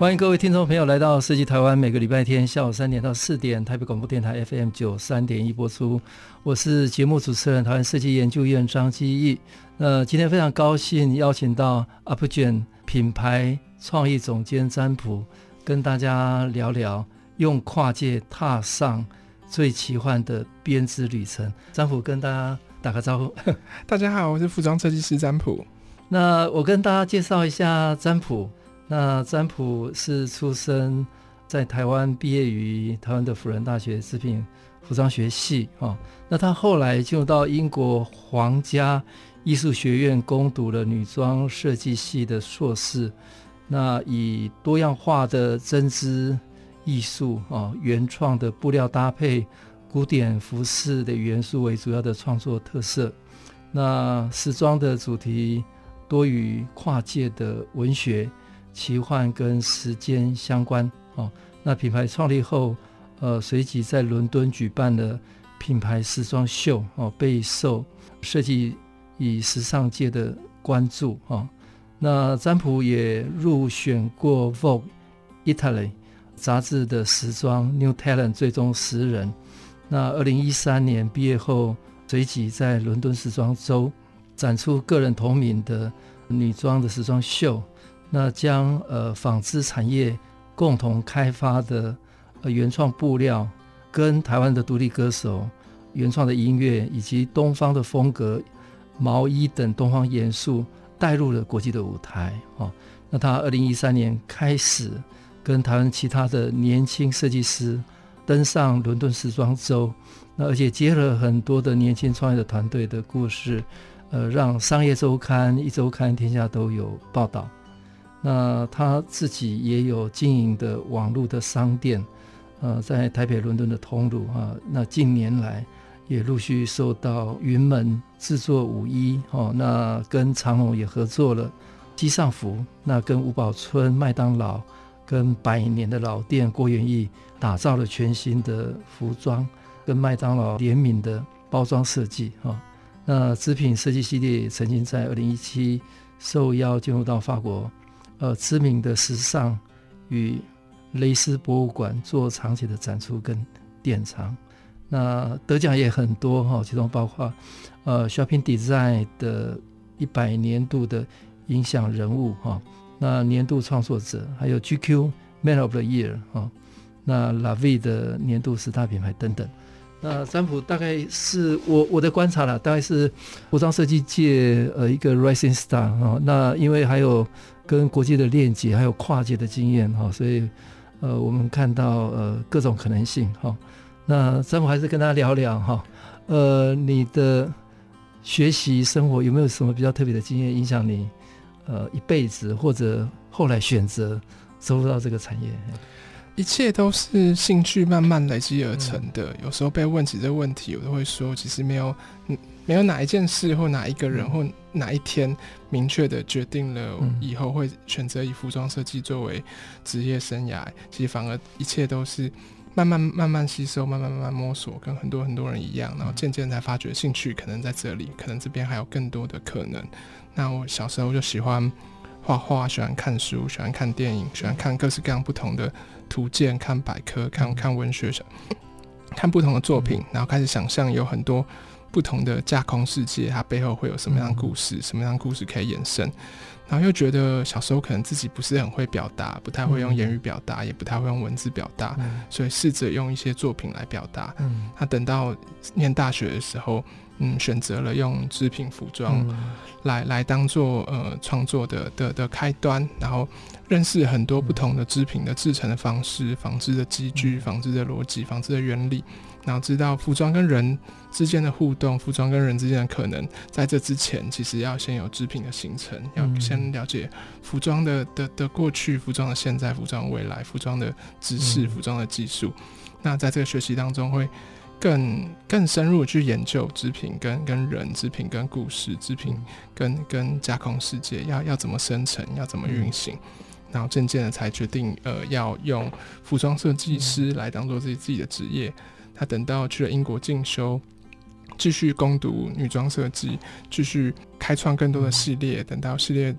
欢迎各位听众朋友来到设计台湾，每个礼拜天下午三点到四点，台北广播电台 FM 九三点一播出。我是节目主持人，台湾设计研究院张基义。呃，今天非常高兴邀请到 UPGEN 品牌创意总监詹朴，跟大家聊聊用跨界踏上最奇幻的编织旅程。詹朴跟大家打个招呼。大家好，我是服装设计师詹朴。那我跟大家介绍一下詹朴。那詹朴是出生在台湾，毕业于台湾的辅仁大学织品服装学系啊。那他后来进入到英国皇家艺术学院攻读了女装设计系的硕士。那以多样化的针织艺术啊，原创的布料搭配古典服饰的元素为主要的创作特色。那时装的主题多与跨界的文学。奇幻跟时间相关哦，那品牌创立后，呃，随即在伦敦举办了品牌时装秀哦，备受设计与时尚界的关注哦。那詹朴也入选过《Vogue Italy》杂志的时装 New Talent 最终十人。那二零一三年毕业后，随即在伦敦时装周展出个人同名的女装的时装秀。那将呃纺织产业共同开发的呃原创布料，跟台湾的独立歌手原创的音乐，以及东方的风格毛衣等东方元素带入了国际的舞台。哦，那他二零一三年开始跟台湾其他的年轻设计师登上伦敦时装周，那而且结合很多的年轻创业的团队的故事，呃，让商业周刊、一周刊、天下都有报道。那他自己也有经营的网络的商店，呃，在台北、伦敦的通路啊。那近年来也陆续受到云门制作舞衣哦，那跟长隆也合作了机上服，那跟五宝村、麦当劳跟百年的老店郭元益打造了全新的服装，跟麦当劳联名的包装设计哈。那织品设计系列曾经在二零一七受邀进入到法国。呃，知名的时尚与蕾丝博物馆做长期的展出跟典藏，那得奖也很多哈，其中包括呃 Shopping Design 的一百年度的影响人物哈，那年度创作者，还有 GQ Man of the Year 哈，那 La Vie 的年度十大品牌等等。那詹朴大概是我我的观察了，大概是服装设计界呃一个 rising star 哈，那因为还有。跟国际的链接，还有跨界的经验哈，所以呃，我们看到呃各种可能性哈。那詹姆还是跟大家聊聊哈，呃，你的学习生活有没有什么比较特别的经验影响你呃一辈子，或者后来选择走入到这个产业？一切都是兴趣慢慢累积而成的。有时候被问起这个问题，我都会说，其实没有嗯。没有哪一件事或哪一个人或哪一天明确的决定了以后会选择以服装设计作为职业生涯，其实反而一切都是慢慢慢慢吸收，慢慢慢慢摸索，跟很多很多人一样，然后渐渐才发觉兴趣可能在这里，可能这边还有更多的可能。那我小时候就喜欢画画，喜欢看书，喜欢看电影，喜欢看各式各样不同的图鉴，看百科，看看文学，看不同的作品，然后开始想象有很多。不同的架空世界，它背后会有什么样的故事？什么样的故事可以延伸？然后又觉得小时候可能自己不是很会表达，不太会用言语表达，也不太会用文字表达，所以试着用一些作品来表达。那等到念大学的时候，嗯，选择了用织品服装来来当做呃创作的的的开端，然后认识很多不同的织品的制成的方式、纺织的机具、纺织的逻辑、纺织的原理。然后知道服装跟人之间的互动，服装跟人之间的可能，在这之前，其实要先有织品的形成，要先了解服装的的的过去、服装的现在、服装未来、服装的知识、服装的技术。那在这个学习当中，会更更深入去研究织品跟跟人、织品跟故事、织品跟跟架空世界，要要怎么生成，要怎么运行。然后渐渐的才决定，呃，要用服装设计师来当做自己自己的职业。他等到去了英国进修，继续攻读女装设计，继续开创更多的系列。等到系列。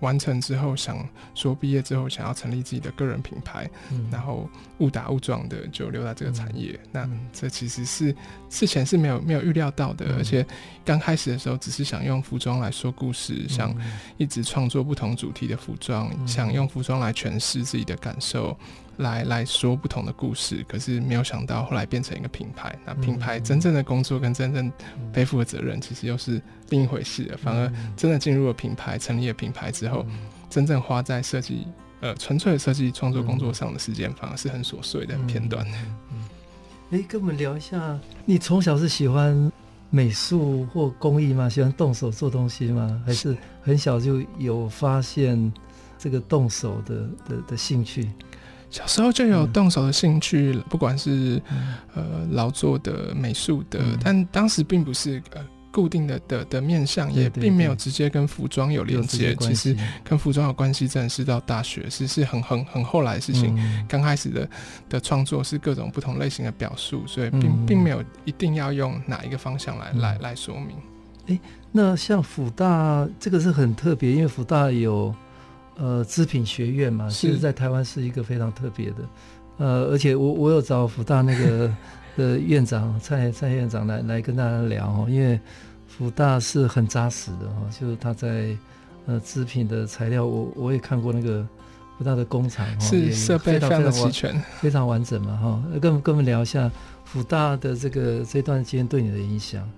完成之后，想说毕业之后想要成立自己的个人品牌，嗯、然后误打误撞的就留在这个产业。嗯、那这其实是事前是没有没有预料到的，嗯、而且刚开始的时候只是想用服装来说故事，嗯、想一直创作不同主题的服装，嗯、想用服装来诠释自己的感受。来来说不同的故事，可是没有想到后来变成一个品牌。那品牌真正的工作跟真正背负的责任，其实又是另一回事了。反而真的进入了品牌，成立了品牌之后，真正花在设计呃纯粹的设计创作工作上的时间，反而是很琐碎的、很片段。嗯，哎、欸，跟我们聊一下，你从小是喜欢美术或工艺吗？喜欢动手做东西吗？还是 很小就有发现这个动手的的的兴趣？小时候就有动手的兴趣，嗯、不管是、嗯、呃劳作的、美术的，嗯、但当时并不是呃固定的的的面向，也并没有直接跟服装有连接。其实跟服装有关系，真的是到大学，是是很很很后来的事情。刚、嗯、开始的的创作是各种不同类型的表述，所以并、嗯、并没有一定要用哪一个方向来、嗯、来来说明。哎、欸，那像辅大这个是很特别，因为辅大有。呃，织品学院嘛，其实在台湾是一个非常特别的。呃，而且我我有找福大那个 的院长蔡蔡院长来来跟大家聊哦，因为福大是很扎实的哈，就是他在呃织品的材料，我我也看过那个福大的工厂，是设备非常的齐全，非常完整嘛哈。跟跟我们聊一下福大的这个这段时间对你的影响。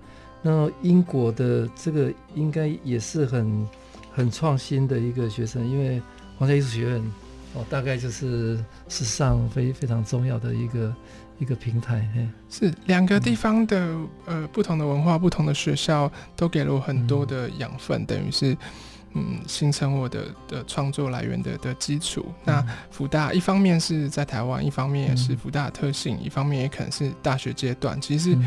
那英国的这个应该也是很。很创新的一个学生，因为皇家艺术学院哦，大概就是史上非非常重要的一个一个平台。是两个地方的、嗯、呃不同的文化、不同的学校，都给了我很多的养分，嗯、等于是。嗯，形成我的的创作来源的的基础。那福大一方面是在台湾，一方面也是福大的特性，一方面也可能是大学阶段。其实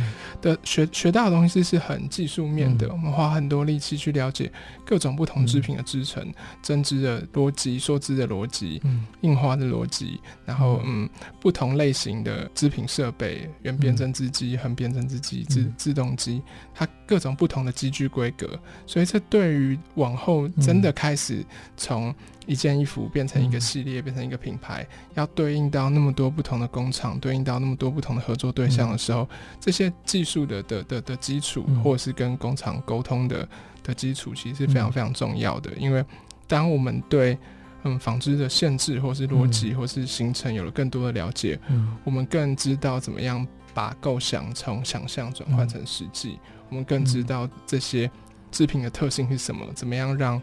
的学学到的东西是很技术面的，我们花很多力气去了解各种不同织品的制成、针织的逻辑、梭织的逻辑、印花的逻辑，然后嗯，不同类型的织品设备，圆边针织机、横边针织机、自自动机，它各种不同的机具规格。所以这对于往后真的开始从一件衣服变成一个系列，变成一个品牌，要对应到那么多不同的工厂，对应到那么多不同的合作对象的时候，这些技术的的的的基础，或者是跟工厂沟通的的基础，其实是非常非常重要的。因为当我们对嗯纺织的限制，或是逻辑，或是形成有了更多的了解，我们更知道怎么样把构想从想象转换成实际，我们更知道这些。制品的特性是什么？怎么样让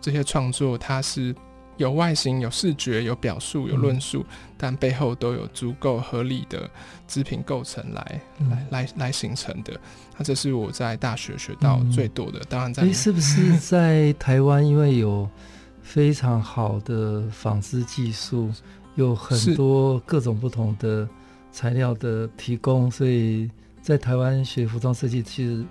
这些创作它是有外形、有视觉、有表述、有论述，嗯、但背后都有足够合理的制品构成来、嗯、来来来形成的？那这是我在大学学到最多的。嗯、当然在，在、欸、是不是在台湾，因为有非常好的纺织技术，有很多各种不同的材料的提供，所以在台湾学服装设计其实。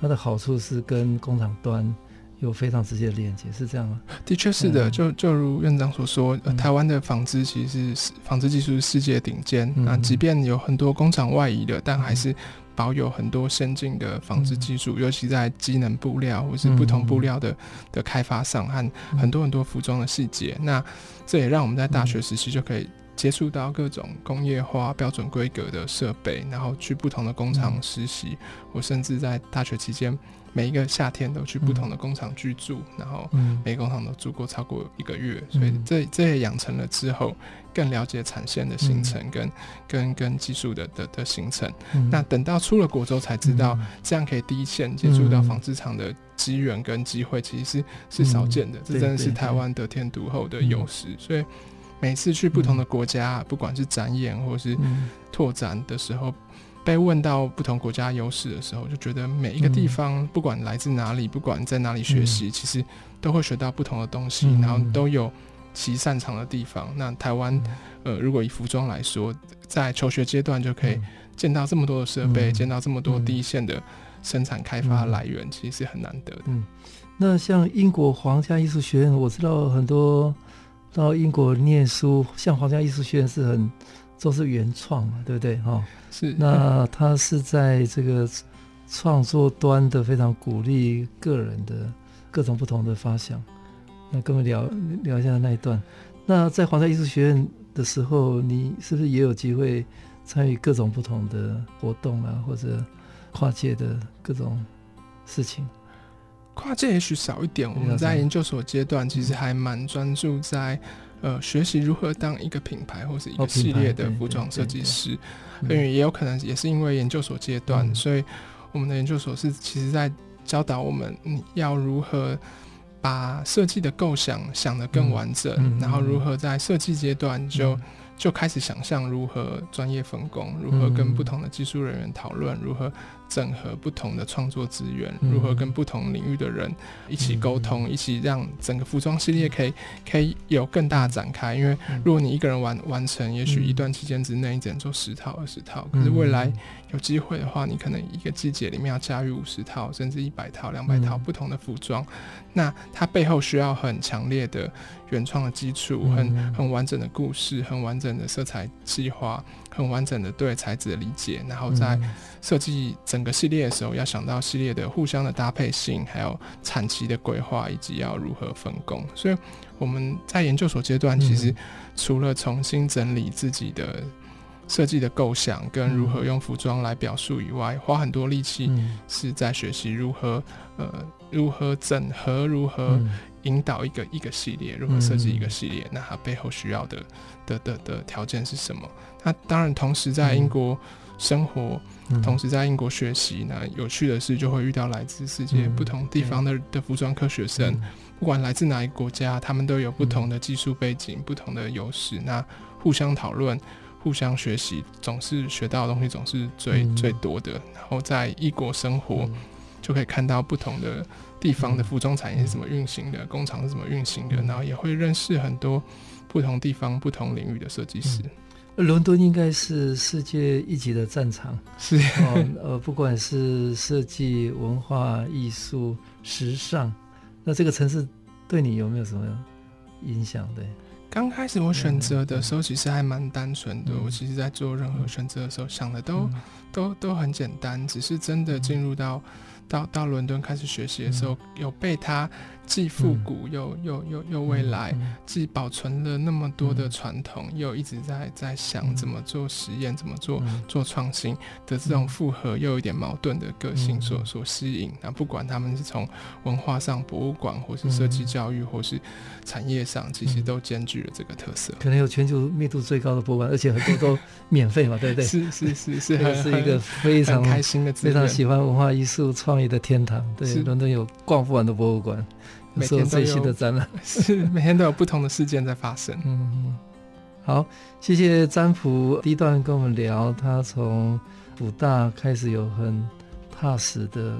它的好处是跟工厂端有非常直接的连接，是这样吗？的确是的，嗯、就就如院长所说，呃、台湾的纺织其实是纺织技术是世界顶尖。那、嗯、即便有很多工厂外移的，但还是保有很多先进的纺织技术，嗯、尤其在机能布料或是不同布料的的开发上，和很多很多服装的细节。嗯、那这也让我们在大学时期就可以。接触到各种工业化标准规格的设备，然后去不同的工厂实习。嗯、我甚至在大学期间，每一个夏天都去不同的工厂居住，嗯、然后每个工厂都住过超过一个月。嗯、所以这这也养成了之后更了解产线的形成跟、嗯、跟跟技术的的的形成。嗯、那等到出了国之后才知道，这样可以第一线接触到纺织厂的机缘跟机会，其实是是少见的。嗯、这真的是台湾得天独厚的优势。嗯、所以。每次去不同的国家，嗯、不管是展演或是拓展的时候，被问到不同国家优势的时候，就觉得每一个地方，不管来自哪里，不管在哪里学习，其实都会学到不同的东西，然后都有其擅长的地方。那台湾，呃，如果以服装来说，在求学阶段就可以见到这么多的设备，见到这么多第一线的生产开发来源，其实是很难得的。嗯，那像英国皇家艺术学院，我知道很多到英国念书，像皇家艺术学院是很。都是原创嘛，对不对？哈，是。那他是在这个创作端的非常鼓励个人的各种不同的发想。那跟我们聊聊一下那一段。那在皇家艺术学院的时候，你是不是也有机会参与各种不同的活动啊，或者跨界的各种事情？跨界也许少一点。我们在研究所阶段，其实还蛮专注在。呃，学习如何当一个品牌或是一个系列的服装设计师，因为也有可能也是因为研究所阶段，嗯、所以我们的研究所是其实在教导我们，你要如何把设计的构想想得更完整，嗯嗯、然后如何在设计阶段就。就开始想象如何专业分工，如何跟不同的技术人员讨论，如何整合不同的创作资源，如何跟不同领域的人一起沟通，一起让整个服装系列可以可以有更大的展开。因为如果你一个人完完成，也许一段期间之内你只能做十套、二十套，可是未来有机会的话，你可能一个季节里面要驾驭五十套，甚至一百套、两百套不同的服装。那它背后需要很强烈的原创的基础，很很完整的故事，很完整的色彩计划，很完整的对材质的理解，然后在设计整个系列的时候，要想到系列的互相的搭配性，还有产期的规划，以及要如何分工。所以我们在研究所阶段，其实除了重新整理自己的设计的构想跟如何用服装来表述以外，花很多力气是在学习如何呃。如何整合？如何引导一个一个系列？如何设计一个系列？那它背后需要的的的的条件是什么？那当然，同时在英国生活，同时在英国学习。那有趣的是，就会遇到来自世界不同地方的的服装科学生，不管来自哪一个国家，他们都有不同的技术背景、不同的优势。那互相讨论、互相学习，总是学到的东西总是最最多的。然后在异国生活。就可以看到不同的地方的服装产业是怎么运行的，嗯、工厂是怎么运行的，然后也会认识很多不同地方、不同领域的设计师。嗯、伦敦应该是世界一级的战场，是。哦，呃，不管是设计、文化、艺术、时尚，那这个城市对你有没有什么影响？对，刚开始我选择的时候其实还蛮单纯的，嗯、我其实在做任何选择的时候想的都、嗯、都都很简单，只是真的进入到。到到伦敦开始学习的时候，有被他既复古又又又又未来，既保存了那么多的传统，又一直在在想怎么做实验，怎么做做创新的这种复合又有一点矛盾的个性所所吸引。那不管他们是从文化上、博物馆，或是设计教育，或是产业上，其实都兼具了这个特色。可能有全球密度最高的博物馆，而且很多都 免费嘛，对不对？是是是是，这是一个非常开心的、非常喜欢文化艺术创意的天堂。对，伦敦有逛不完的博物馆。每天最新的展览 是每天都有不同的事件在发生。嗯，好，谢谢占卜第一段跟我们聊，他从辅大开始有很踏实的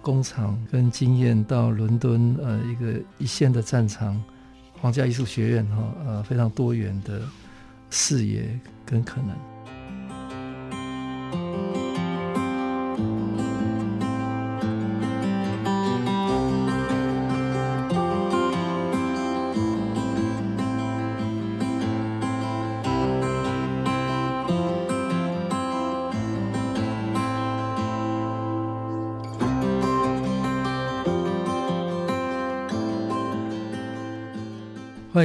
工厂跟经验，到伦敦呃一个一线的战场，皇家艺术学院哈呃非常多元的视野跟可能。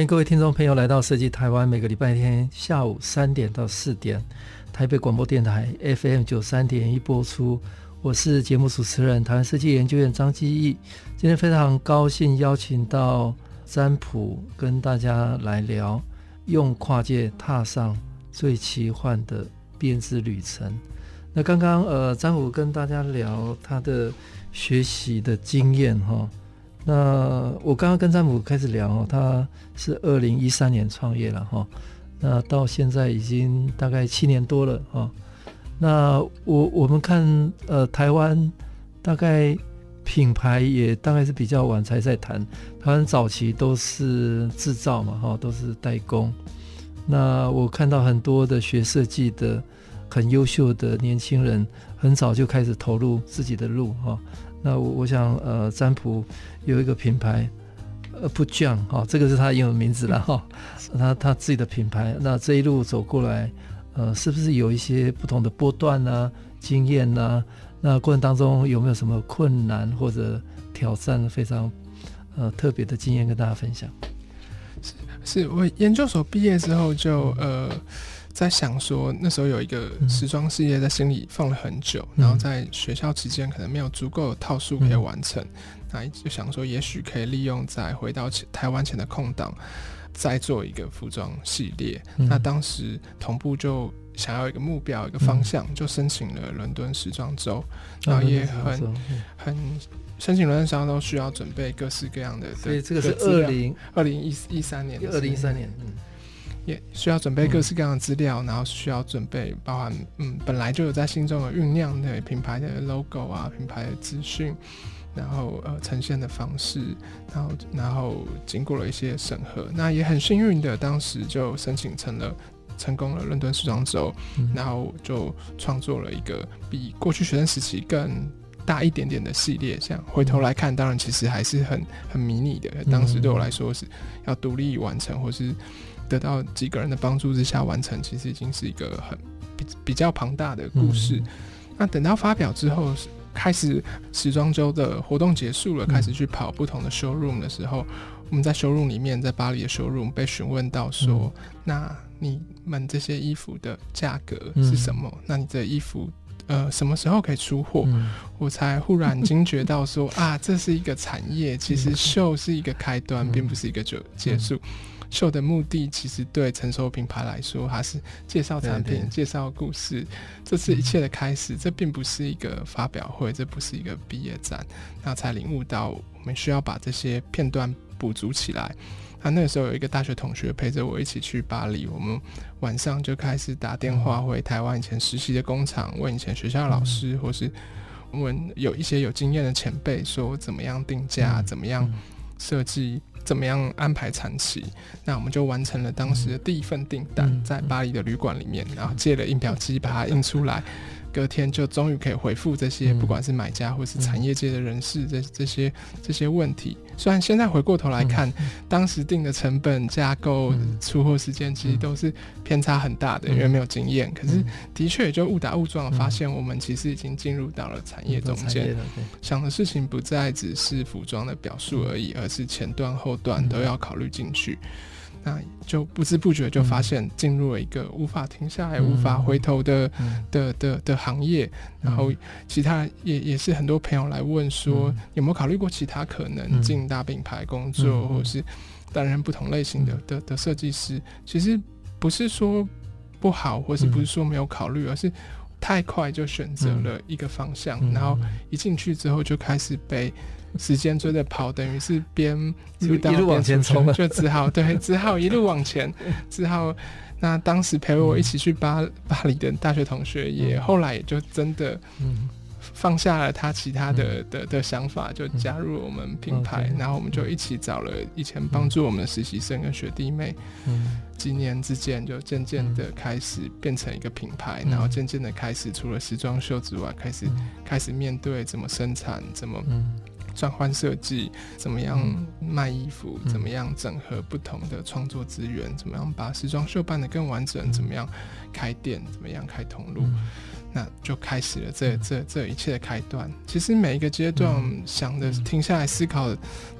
各位听众朋友来到设计台湾，每个礼拜天下午三点到四点，台北广播电台 FM 九三点一播出。我是节目主持人台湾设计研究院张基义。今天非常高兴邀请到占卜跟大家来聊，用跨界踏上最奇幻的编织旅程。那刚刚呃，占卜跟大家聊他的学习的经验哈。那我刚刚跟占卜开始聊哦，他是二零一三年创业了哈，那到现在已经大概七年多了哈。那我我们看呃台湾大概品牌也大概是比较晚才在谈，台湾早期都是制造嘛哈，都是代工。那我看到很多的学设计的很优秀的年轻人，很早就开始投入自己的路哈。那我我想呃占卜有一个品牌。呃，不降哈，这个是他英文名字了哈，他他自己的品牌。那这一路走过来，呃，是不是有一些不同的波段啊、经验啊？那过程当中有没有什么困难或者挑战非常呃特别的经验跟大家分享？是，是我研究所毕业之后就呃在想说，那时候有一个时装事业在心里放了很久，嗯、然后在学校期间可能没有足够的套数可以完成。嗯那就想说，也许可以利用在回到台湾前的空档，再做一个服装系列。嗯、那当时同步就想要一个目标、一个方向，嗯、就申请了伦敦时装周。然后也很、嗯、很申请伦敦时装周需要准备各式各样的，所以这个是二零二零一一三年，二零一三年，嗯，也需要准备各式各样的资料，嗯、然后需要准备包含嗯本来就有在心中有酝酿的品牌的 logo 啊，品牌的资讯。然后呃，呈现的方式，然后然后经过了一些审核，那也很幸运的，当时就申请成了成功了伦敦时装周，嗯、然后就创作了一个比过去学生时期更大一点点的系列。这样回头来看，当然其实还是很很迷你的。当时对我来说是要独立完成，或是得到几个人的帮助之下完成，其实已经是一个很比比较庞大的故事。嗯、那等到发表之后。开始时装周的活动结束了，开始去跑不同的 showroom 的时候，嗯、我们在 showroom 里面，在巴黎的 showroom 被询问到说：“嗯、那你们这些衣服的价格是什么？嗯、那你这衣服呃什么时候可以出货？”嗯、我才忽然惊觉到说：“ 啊，这是一个产业，其实秀是一个开端，嗯、并不是一个就结束。”秀的目的其实对成熟品牌来说，还是介绍产品、对对介绍故事，这是一切的开始。嗯、这并不是一个发表会，这不是一个毕业展，那才领悟到我们需要把这些片段补足起来。那那个时候有一个大学同学陪着我一起去巴黎，我们晚上就开始打电话回台湾以前实习的工厂，问以前学校的老师，嗯、或是问有一些有经验的前辈，说怎么样定价，嗯、怎么样设计。怎么样安排产期？那我们就完成了当时的第一份订单，在巴黎的旅馆里面，然后借了印表机把它印出来。隔天就终于可以回复这些，不管是买家或是产业界的人士，这这些这些问题。虽然现在回过头来看，当时定的成本、架构、出货时间，其实都是偏差很大的，因为没有经验。可是的确也就误打误撞发现，我们其实已经进入到了产业中间，想的事情不再只是服装的表述而已，而是前段后段都要考虑进去。那就不知不觉就发现进入了一个无法停下来、无法回头的的的的行业。然后其他也也是很多朋友来问说，有没有考虑过其他可能进大品牌工作，或是担任不同类型的的的设计师？其实不是说不好，或是不是说没有考虑，而是太快就选择了一个方向，然后一进去之后就开始被。时间追着跑，等于是边一路往前冲，就只好对，只好一路往前，只好。那当时陪我一起去巴 巴黎的大学同学，也后来也就真的放下了他其他的的的想法，就加入了我们品牌。然后我们就一起找了以前帮助我们的实习生跟学弟妹，几年之间就渐渐的开始变成一个品牌，然后渐渐的开始除了时装秀之外，开始开始面对怎么生产，怎么。转换设计，怎么样卖衣服？嗯、怎么样整合不同的创作资源？怎么样把时装秀办得更完整？怎么样开店？怎么样开通路？嗯、那就开始了这这这一切的开端。其实每一个阶段想的停下来思考的。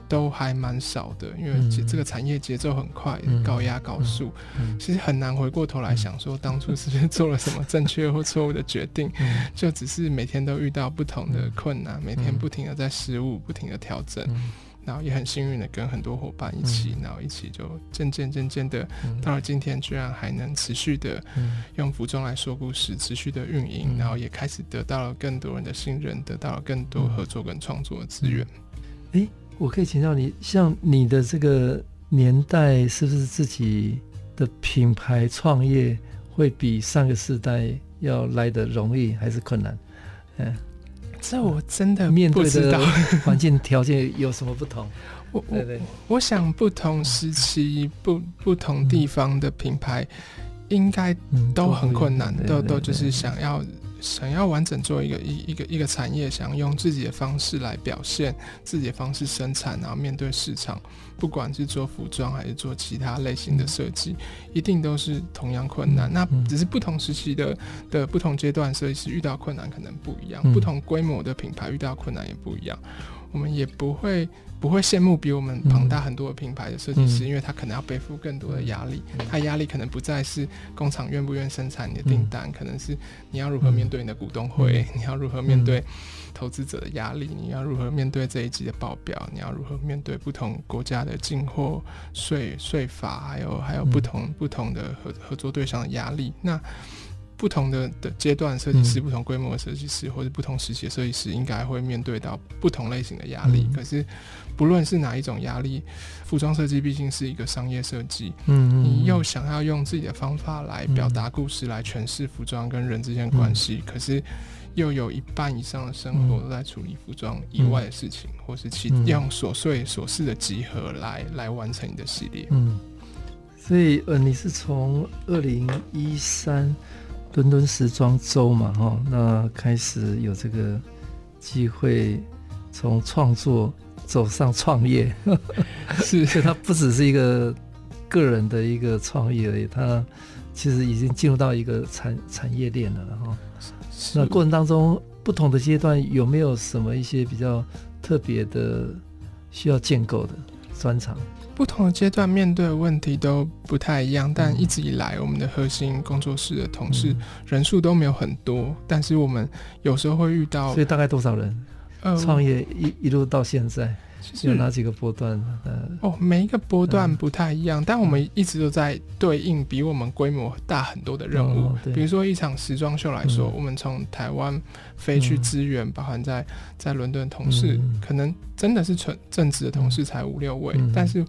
都还蛮少的，因为这个产业节奏很快，嗯、高压高速，嗯。嗯、其实很难回过头来想说当初是不是做了什么正确或错误的决定，嗯、就只是每天都遇到不同的困难，嗯、每天不停的在失误，不停的调整，嗯、然后也很幸运的跟很多伙伴一起，嗯、然后一起就渐渐渐渐的到了今天，居然还能持续的用服装来说故事，持续的运营，嗯、然后也开始得到了更多人的信任，得到了更多合作跟创作的资源。欸我可以请教你，像你的这个年代，是不是自己的品牌创业会比上个世代要来的容易还是困难？嗯，这我真的面对的环境条件有什么不同？我我我想不同时期不不同地方的品牌应该都很困难，都都就是想要。想要完整做一个一一个一个产业，想用自己的方式来表现自己的方式生产，然后面对市场，不管是做服装还是做其他类型的设计，一定都是同样困难。那只是不同时期的的不同阶段设计师遇到困难可能不一样，不同规模的品牌遇到困难也不一样。我们也不会。不会羡慕比我们庞大很多的品牌的设计师，嗯、因为他可能要背负更多的压力。嗯、他压力可能不再是工厂愿不愿生产你的订单，嗯、可能是你要如何面对你的股东会，嗯、你要如何面对投资者的压力，你要如何面对这一季的报表，你要如何面对不同国家的进货税税法，还有还有不同、嗯、不同的合合作对象的压力。那不同的的阶段设计师，不同规模的设计师，或者不同时期的设计师，应该会面对到不同类型的压力。嗯、可是，不论是哪一种压力，服装设计毕竟是一个商业设计。嗯，你又想要用自己的方法来表达故事，来诠释服装跟人之间的关系，嗯、可是又有一半以上的生活都在处理服装以外的事情，嗯、或是其用琐碎琐事的集合来来完成你的系列。嗯，所以呃，你是从二零一三。伦敦时装周嘛，哈，那开始有这个机会从创作走上创业，是，所以它不只是一个个人的一个创业而已，它其实已经进入到一个产产业链了，哈。那过程当中不同的阶段有没有什么一些比较特别的需要建构的专长？不同的阶段面对的问题都不太一样，但一直以来我们的核心工作室的同事人数都没有很多，但是我们有时候会遇到，所以大概多少人？呃，创业一一路到现在。有哪几个波段？呃，哦，每一个波段不太一样，嗯、但我们一直都在对应比我们规模大很多的任务。哦、比如说一场时装秀来说，嗯、我们从台湾飞去支援，嗯、包含在在伦敦同事，嗯、可能真的是纯正职的同事才五六位，嗯、但是。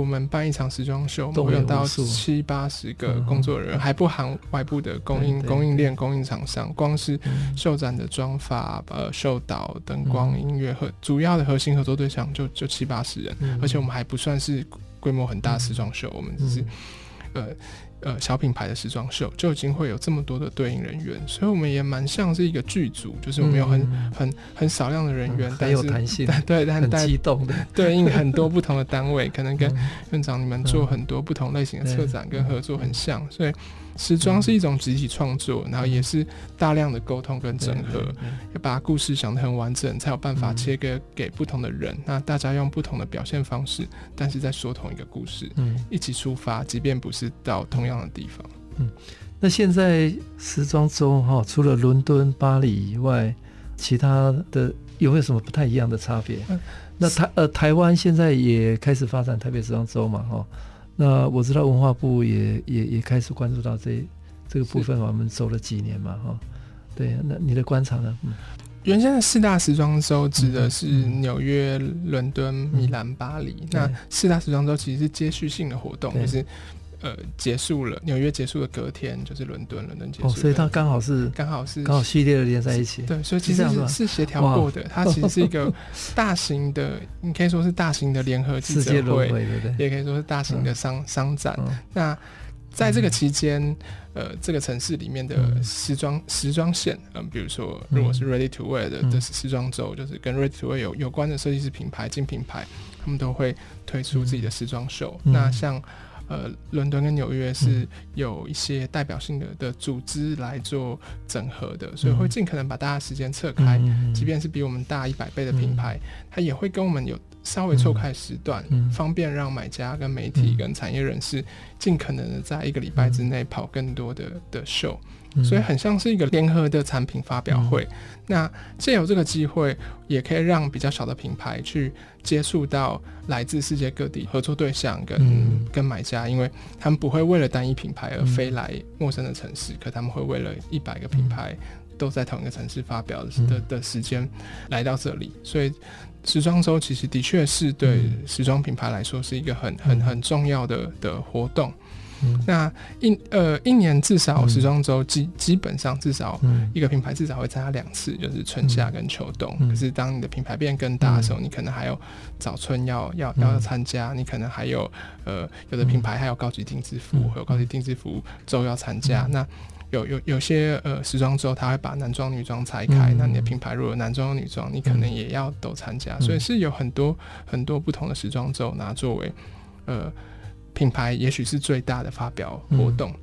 我们办一场时装秀，我们会用到七八十个工作人员，还不含外部的供应供应链、供应厂商。光是秀展的妆发、呃秀导、灯光、音乐和主要的核心合作对象就就七八十人，而且我们还不算是规模很大的时装秀，我们只是呃。呃，小品牌的时装秀就已经会有这么多的对应人员，所以我们也蛮像是一个剧组，就是我们有很、嗯、很很少量的人员，很有弹性，对，但很激动的。对应很多不同的单位，可能跟 院长你们做很多不同类型的策展跟合作很像，所以。时装是一种集体创作，然后也是大量的沟通跟整合，要把故事想得很完整，才有办法切割给不同的人。那大家用不同的表现方式，但是在说同一个故事，嗯，一起出发，即便不是到同样的地方。嗯，那现在时装周哈，除了伦敦、巴黎以外，其他的有没有什么不太一样的差别？嗯，那台呃台湾现在也开始发展台北时装周嘛，哈。那我知道文化部也也也开始关注到这这个部分，我们走了几年嘛，哈，对，那你的观察呢？嗯，原先的四大时装周指的是纽约、伦敦、米兰、巴黎，那四大时装周其实是接续性的活动，就是。呃，结束了，纽约结束的隔天就是伦敦，伦敦结束，哦，所以它刚好是刚好是刚好系列的连在一起。对，所以其实是是协调过的，它其实是一个大型的，你可以说是大型的联合记者会，对对对，也可以说是大型的商商展。那在这个期间，呃，这个城市里面的时装时装线，嗯，比如说如果是 Ready to Wear 的的时装周，就是跟 Ready to Wear 有有关的设计师品牌、精品牌，他们都会推出自己的时装秀。那像呃，伦敦跟纽约是有一些代表性的的组织来做整合的，所以会尽可能把大家时间撤开，即便是比我们大一百倍的品牌，它也会跟我们有稍微错开时段，方便让买家跟媒体跟产业人士尽可能的在一个礼拜之内跑更多的的秀。所以很像是一个联合的产品发表会，嗯、那借由这个机会，也可以让比较小的品牌去接触到来自世界各地合作对象跟、嗯、跟买家，因为他们不会为了单一品牌而飞来陌生的城市，嗯、可他们会为了一百个品牌都在同一个城市发表的的时间来到这里，所以时装周其实的确是对时装品牌来说是一个很很很重要的的活动。嗯、那一呃一年至少时装周基基本上至少一个品牌至少会参加两次，就是春夏跟秋冬。嗯、可是当你的品牌变更大的时候，嗯、你可能还有早春要要要参加，你可能还有呃有的品牌还有高级定制服，还有高级定制服周要参加。那有有有些呃时装周，他会把男装女装拆开。嗯、那你的品牌如果男装女装，你可能也要都参加。嗯、所以是有很多很多不同的时装周，拿作为呃品牌，也许是最大的发表活动。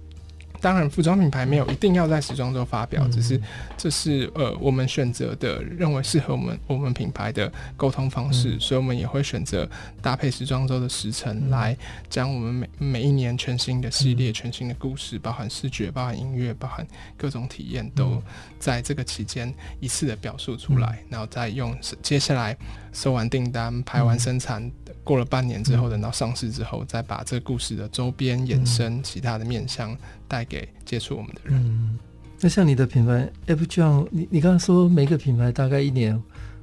当然，服装品牌没有一定要在时装周发表，只是这是呃我们选择的，认为适合我们我们品牌的沟通方式，所以我们也会选择搭配时装周的时程来将我们每每一年全新的系列、全新的故事，包含视觉、包含音乐、包含各种体验，都在这个期间一次的表述出来，然后再用接下来收完订单、排完生产，过了半年之后，等到上市之后，再把这个故事的周边衍生其他的面向。带给接触我们的人。嗯，那像你的品牌 F John，你你刚刚说每个品牌大概一年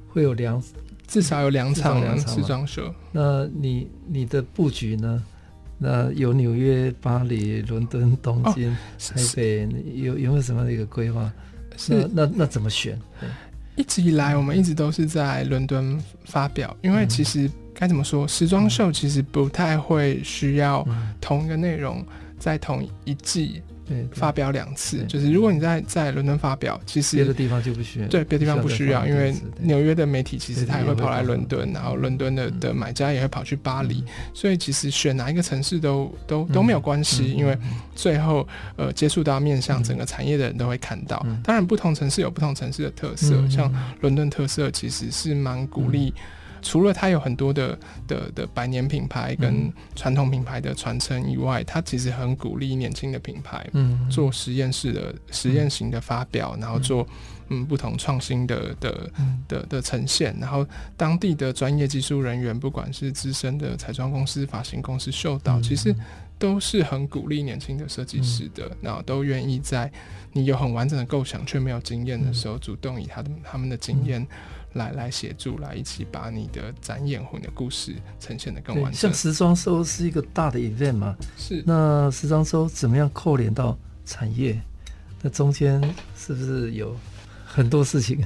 会有两，至少有两场两时装秀。那你你的布局呢？那有纽约、巴黎、伦敦、东京、哦、台北，有有没有什么一个规划？是那那那怎么选？一直以来，我们一直都是在伦敦发表，因为其实该怎么说，时装秀其实不太会需要同一个内容。在同一季发表两次，就是如果你在在伦敦发表，其实别的地方就不需要。对，别的地方不需要，因为纽约的媒体其实他也会跑来伦敦，然后伦敦的的买家也会跑去巴黎，所以其实选哪一个城市都都都没有关系，因为最后呃接触到面向整个产业的人都会看到。当然，不同城市有不同城市的特色，像伦敦特色其实是蛮鼓励。除了它有很多的的的百年品牌跟传统品牌的传承以外，它其实很鼓励年轻的品牌，嗯。做实验室的实验型的发表，然后做嗯不同创新的的的的呈现，然后当地的专业技术人员，不管是资深的彩妆公司、发型公司、秀导，其实都是很鼓励年轻的设计师的，然后都愿意在你有很完整的构想却没有经验的时候，主动以他的他们的经验。来来协助，来一起把你的展演或你的故事呈现的更完整。像时装周是一个大的 event 嘛，是。那时装周怎么样扣连到产业？那中间是不是有很多事情？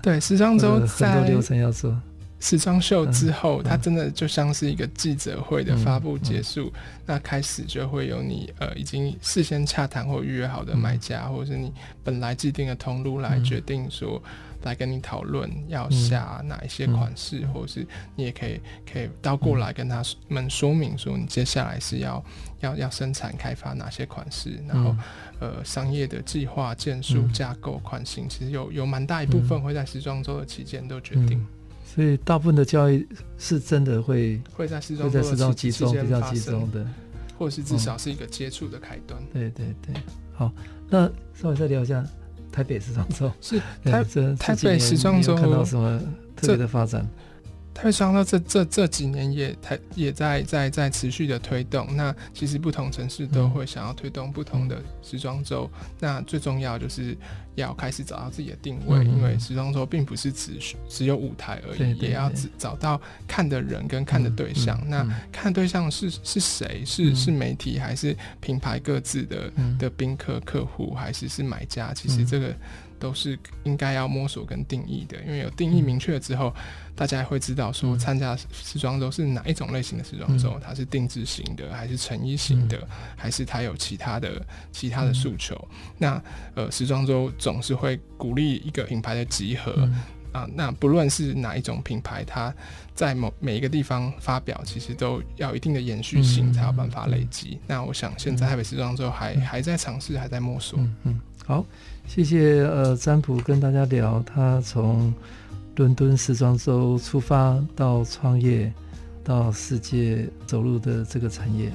对，时装周很多流程要做。时装秀之后，它真的就像是一个记者会的发布结束，那开始就会有你呃已经事先洽谈或预约好的买家，或者是你本来既定的通路来决定说。来跟你讨论要下哪一些款式，嗯嗯、或者是你也可以可以倒过来跟他们说明说，你接下来是要要要生产开发哪些款式，然后、嗯、呃商业的计划、件数、架构、款型，其实有有蛮大一部分会在时装周的期间都决定、嗯。所以大部分的交易是真的会会在时装周的期间发生的，或者是至少是一个接触的开端、嗯。对对对，好，那稍微再聊一下。台北时装周是台台北时装周看到什么特别的发展？台北时装周这这这几年也台也在在在持续的推动。那其实不同城市都会想要推动不同的时装周。那最重要就是要开始找到自己的定位，因为时装周并不是只只有舞台而已，也要找到看的人跟看的对象。那看对象是是谁？是是媒体还是品牌各自的的宾客客户，还是是买家？其实这个。都是应该要摸索跟定义的，因为有定义明确了之后，大家会知道说参加时装周是哪一种类型的时装周，它是定制型的，还是成衣型的，还是它有其他的其他的诉求。那呃，时装周总是会鼓励一个品牌的集合啊，那不论是哪一种品牌，它在某每一个地方发表，其实都要一定的延续性，才有办法累积。那我想现在台北时装周还还在尝试，还在摸索。嗯，好。谢谢呃，占卜跟大家聊他从伦敦时装周出发到创业，到世界走路的这个产业。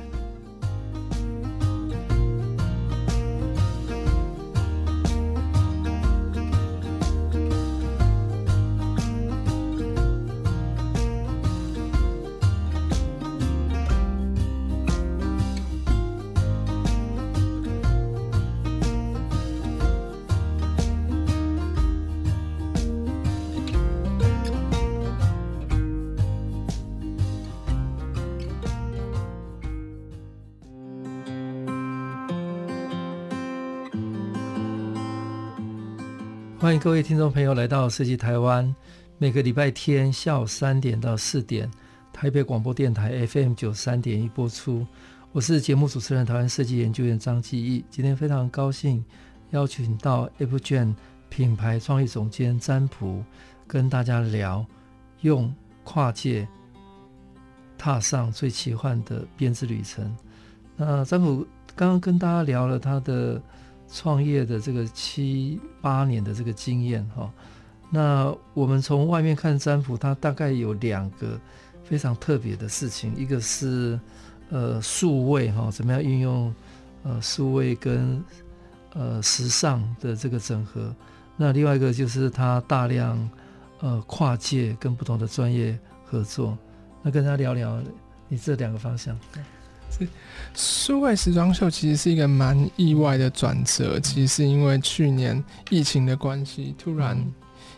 各位听众朋友来到设计台湾，每个礼拜天下午三点到四点，台北广播电台 FM 九三点一播出。我是节目主持人，台湾设计研究院张继义。今天非常高兴邀请到 APGEN 品牌创意总监詹朴，跟大家聊用跨界踏上最奇幻的编织旅程。那詹朴刚刚跟大家聊了他的创业的这个七八年的这个经验哈。那我们从外面看占卜，它大概有两个非常特别的事情，一个是呃数位哈，怎么样运用呃数位跟呃时尚的这个整合。那另外一个就是他大量呃跨界跟不同的专业合作，那跟他聊聊你这两个方向。是数位时装秀其实是一个蛮意外的转折，其实是因为去年疫情的关系，突然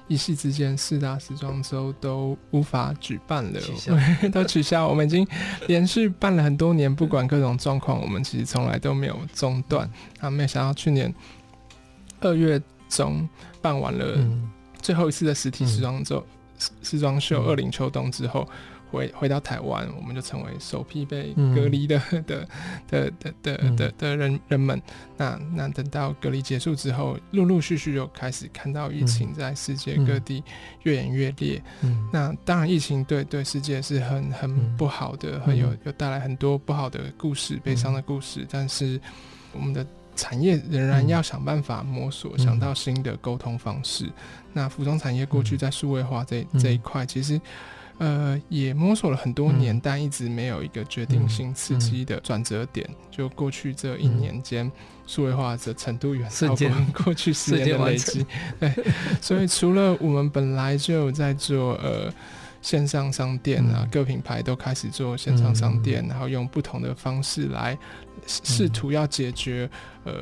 一夕之间四大时装周都无法举办了，都取消。我们已经连续办了很多年，不管各种状况，我们其实从来都没有中断。啊，没有想到去年二月中。办完了最后一次的实体时装周、时装秀二零秋冬之后，回回到台湾，我们就成为首批被隔离的 的的的的的的人人们。那那等到隔离结束之后，陆陆续续又开始看到疫情在世界各地越演越烈。那当然，疫情对对世界是很很不好的，很有有带来很多不好的故事、悲伤的故事。但是我们的。产业仍然要想办法摸索，嗯、想到新的沟通方式。嗯、那服装产业过去在数位化这、嗯、这一块，其实呃也摸索了很多年，嗯、但一直没有一个决定性刺激的转折点。嗯、就过去这一年间，数、嗯、位化的程度远超过 过去十年的累积。对，所以除了我们本来就有在做呃线上商店啊，嗯、各品牌都开始做线上商店，嗯、然后用不同的方式来。试图要解决，呃，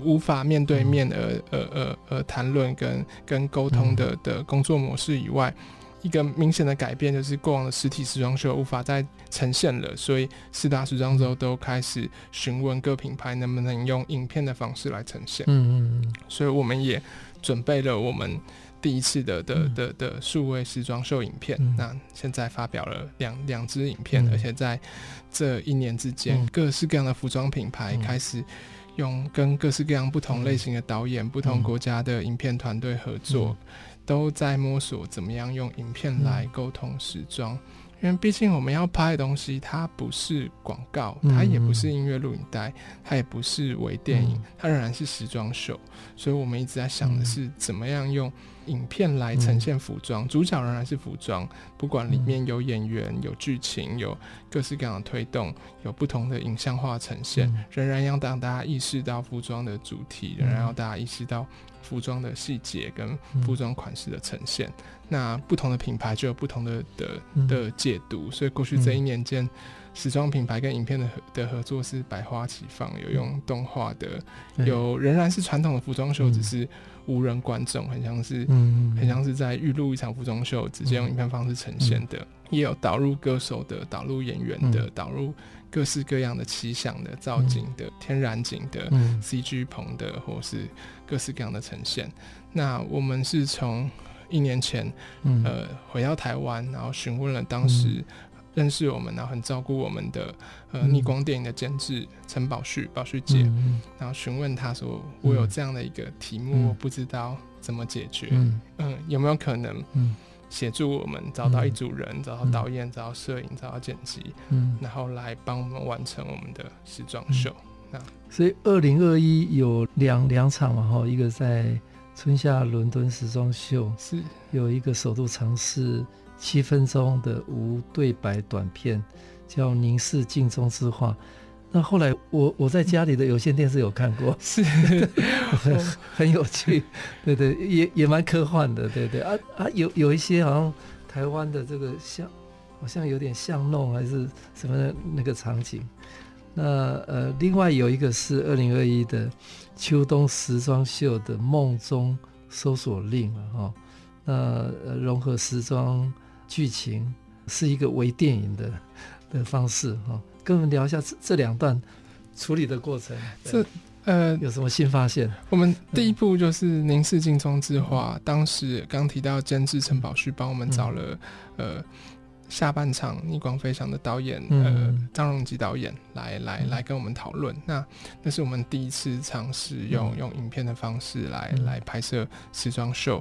无法面对面而呃呃呃谈论跟跟沟通的的工作模式以外，一个明显的改变就是过往的实体时装秀无法再呈现了，所以四大时装周都开始询问各品牌能不能用影片的方式来呈现。嗯嗯，所以我们也准备了我们。第一次的的的的数位时装秀影片，嗯、那现在发表了两两支影片，嗯、而且在这一年之间，嗯、各式各样的服装品牌开始用跟各式各样不同类型的导演、嗯、不同国家的影片团队合作，嗯、都在摸索怎么样用影片来沟通时装。嗯因为毕竟我们要拍的东西，它不是广告，它也不是音乐录影带，它也不是微电影，它仍然是时装秀。所以我们一直在想的是，怎么样用影片来呈现服装，主角仍然是服装，不管里面有演员、有剧情、有各式各样的推动、有不同的影像化呈现，仍然要让大家意识到服装的主题，仍然要大家意识到。服装的细节跟服装款式的呈现，嗯、那不同的品牌就有不同的的的解读，嗯、所以过去这一年间，时装品牌跟影片的的合作是百花齐放，有用动画的，嗯、有仍然是传统的服装秀，只是无人观众，很像是很像是在预录一场服装秀，直接用影片方式呈现的，嗯、也有导入歌手的、导入演员的、导入。各式各样的奇想的造景的、嗯、天然景的、嗯、CG 棚的，或是各式各样的呈现。那我们是从一年前，嗯、呃，回到台湾，然后询问了当时认识我们，然后很照顾我们的呃逆光电影的监制陈宝旭宝旭姐，嗯、然后询问他说：“我有这样的一个题目，不知道怎么解决，嗯，嗯，有没有可能？”嗯协助我们找到一组人，嗯、找到导演，嗯、找到摄影，找到剪辑，嗯，然后来帮我们完成我们的时装秀。嗯、那所以二零二一有两两场嘛，哈，一个在春夏伦敦时装秀，是有一个首度尝试七分钟的无对白短片，叫《凝视镜中之画》。那后来我我在家里的有线电视有看过，是 很很有趣，对对，也也蛮科幻的，对对啊啊，有有一些好像台湾的这个像，好像有点像弄还是什么的那个场景。那呃，另外有一个是二零二一的秋冬时装秀的梦中搜索令嘛，哈，那呃融合时装剧情，是一个微电影的的方式哈。跟我们聊一下这这两段处理的过程。这呃，有什么新发现？我们第一步就是《凝视镜中之花》，嗯，当时刚提到监制陈宝旭帮我们找了，嗯、呃。下半场逆光飞翔的导演，嗯、呃，张荣吉导演来来来跟我们讨论。那那是我们第一次尝试用、嗯、用影片的方式来、嗯、来拍摄时装秀。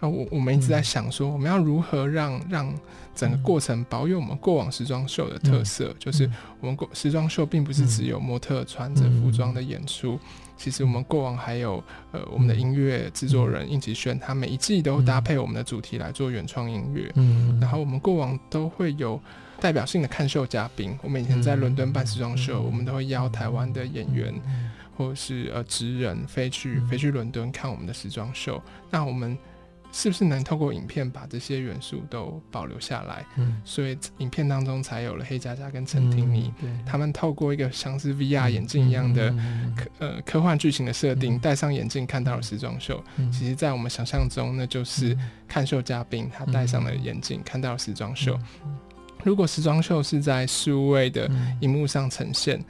啊，我我们一直在想说，我们要如何让让整个过程保有我们过往时装秀的特色，嗯、就是我们过时装秀并不是只有模特穿着服装的演出。其实我们过往还有呃，我们的音乐制作人应吉轩，他每一季都搭配我们的主题来做原创音乐。嗯，然后我们过往都会有代表性的看秀嘉宾。我们以前在伦敦办时装秀，我们都会邀台湾的演员或者是呃职人飞去飞去伦敦看我们的时装秀。那我们。是不是能透过影片把这些元素都保留下来？嗯，所以影片当中才有了黑佳佳跟陈婷妮，嗯，他们透过一个像是 VR 眼镜一样的科呃科幻剧情的设定，戴上眼镜看到了时装秀。其实，在我们想象中，那就是看秀嘉宾他戴上了眼镜看到了时装秀。如果时装秀是在数位的荧幕上呈现。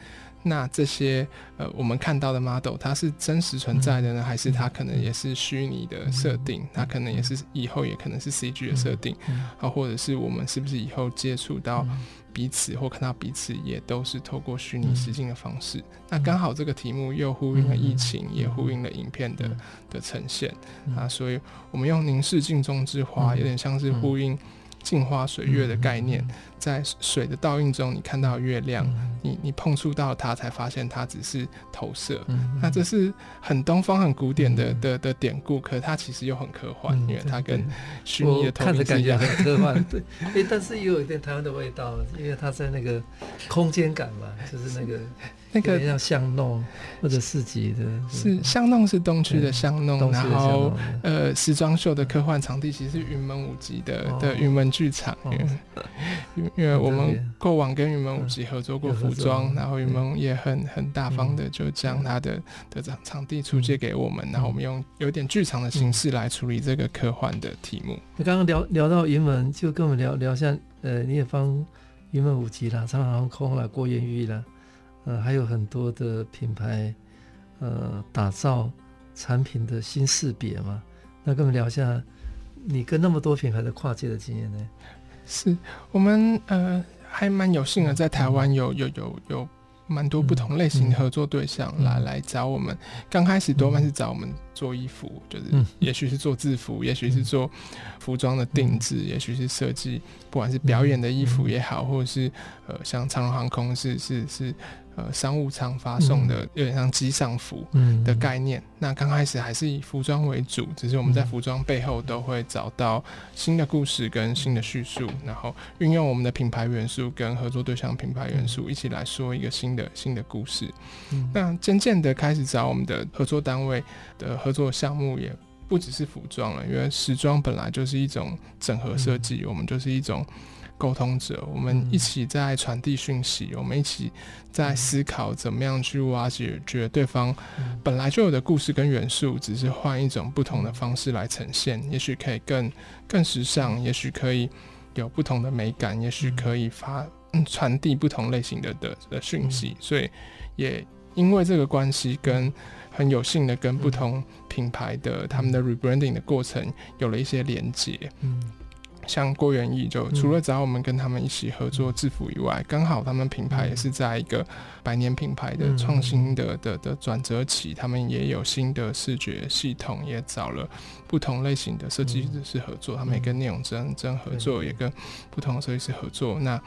那这些呃，我们看到的 model，它是真实存在的呢，还是它可能也是虚拟的设定？它可能也是以后也可能是 CG 的设定啊，或者是我们是不是以后接触到彼此或看到彼此，也都是透过虚拟实境的方式？那刚好这个题目又呼应了疫情，也呼应了影片的的呈现啊，所以我们用凝视镜中之花，有点像是呼应。镜花水月的概念，在水的倒映中，你看到月亮，你你碰触到它，才发现它只是投射。那这是很东方、很古典的的的典故，可它其实又很科幻，因为它跟虚拟的投影是一样，很科幻。对，哎，但是也有一点台湾的味道，因为它在那个空间感嘛，就是那个。那个像巷弄或者市集的，是巷弄是东区的巷弄，然后呃时装秀的科幻场地其实是云门舞集的的云门剧场，因为因为我们过往跟云门舞集合作过服装，然后云门也很很大方的就将他的的场场地出借给我们，然后我们用有点剧场的形式来处理这个科幻的题目。你刚刚聊聊到云门，就跟我们聊聊一下，呃，你也帮云门舞集啦，长荣航空啦，郭元玉啦。呃，还有很多的品牌，呃，打造产品的新识别嘛。那跟我们聊一下，你跟那么多品牌的跨界的经验呢？是我们呃还蛮有幸的，在台湾有有有有蛮多不同类型的合作对象来、嗯、来找我们。刚开始多半是找我们做衣服，就是也许是做制服，也许是做服装的定制，也许是设计，不管是表演的衣服也好，或者是呃像长荣航空是是是。是呃，商务舱发送的有点像机上服的概念。嗯、那刚开始还是以服装为主，只是我们在服装背后都会找到新的故事跟新的叙述，然后运用我们的品牌元素跟合作对象品牌元素一起来说一个新的新的故事。嗯、那渐渐的开始找我们的合作单位的合作项目，也不只是服装了，因为时装本来就是一种整合设计，嗯、我们就是一种。沟通者，我们一起在传递讯息，我们一起在思考怎么样去挖掘，觉得对方本来就有的故事跟元素，只是换一种不同的方式来呈现，也许可以更更时尚，也许可以有不同的美感，也许可以发传递不同类型的的的讯息。所以也因为这个关系，跟很有幸的跟不同品牌的他们的 rebranding 的过程有了一些连接。嗯。像郭元义，就除了找我们跟他们一起合作制服以外，刚好他们品牌也是在一个百年品牌的创新的的的转折期，他们也有新的视觉系统，也找了不同类型的设计师合作，他们也跟聂永真真合作，也跟不同的设计师合作。那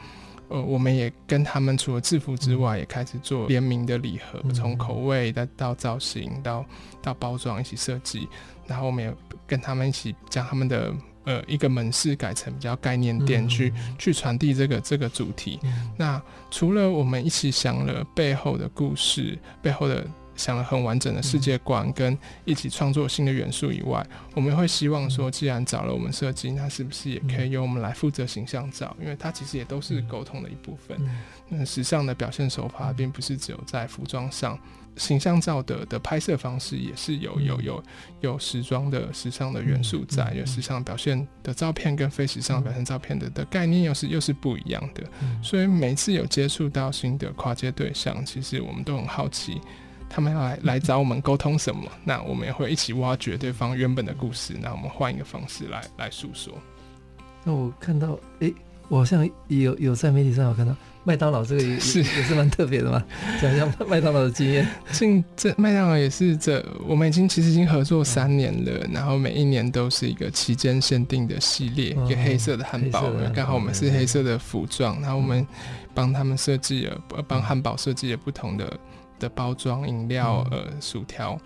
呃，我们也跟他们除了制服之外，也开始做联名的礼盒，从口味到到造型到到包装一起设计，然后我们也跟他们一起将他们的。呃，一个门市改成比较概念店，去去传递这个这个主题。那除了我们一起想了背后的故事，背后的想了很完整的世界观，跟一起创作新的元素以外，我们会希望说，既然找了我们设计，那是不是也可以由我们来负责形象照？因为它其实也都是沟通的一部分。那时尚的表现手法，并不是只有在服装上。形象照的的拍摄方式也是有有有有时装的时尚的元素在，有时尚表现的照片跟非时尚表现照片的的概念又是又是不一样的，所以每次有接触到新的跨界对象，其实我们都很好奇，他们要来来找我们沟通什么，那我们也会一起挖掘对方原本的故事，那我们换一个方式来来诉说。那我看到，诶、欸，我好像有有在媒体上有看到。麦当劳这个也 是。也是蛮特别的嘛，讲一下麦当劳的经验。进这麦当劳也是这，我们已经其实已经合作三年了，嗯、然后每一年都是一个期间限定的系列，嗯、一个黑色的汉堡，刚好我们是黑色的服装，嗯、然后我们帮他们设计了，帮汉堡设计了不同的的包装、饮料、呃薯条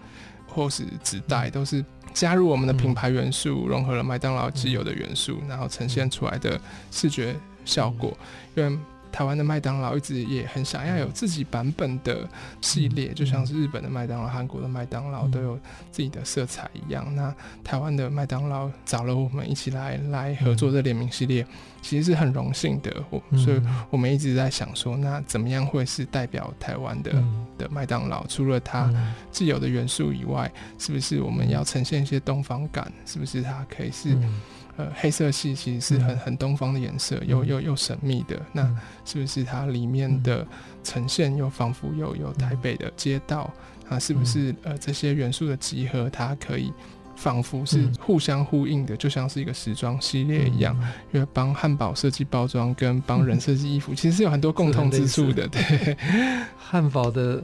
或是纸袋，都是加入我们的品牌元素，融合了麦当劳既有的元素，然后呈现出来的视觉效果，因为。台湾的麦当劳一直也很想要有自己版本的系列，就像是日本的麦当劳、韩国的麦当劳都有自己的色彩一样。那台湾的麦当劳找了我们一起来来合作这联名系列，其实是很荣幸的。我所以我们一直在想说，那怎么样会是代表台湾的的麦当劳？除了它自有的元素以外，是不是我们要呈现一些东方感？是不是它可以是？呃，黑色系其实是很很东方的颜色，嗯、又又又神秘的。那是不是它里面的呈现又仿佛又有台北的街道？啊，是不是呃这些元素的集合，它可以仿佛是互相呼应的，就像是一个时装系列一样？因为帮汉堡设计包装跟帮人设计衣服，其实是有很多共通之处的。对，汉堡的。